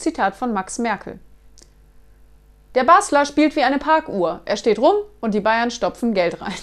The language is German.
Zitat von Max Merkel. Der Basler spielt wie eine Parkuhr. Er steht rum und die Bayern stopfen Geld rein.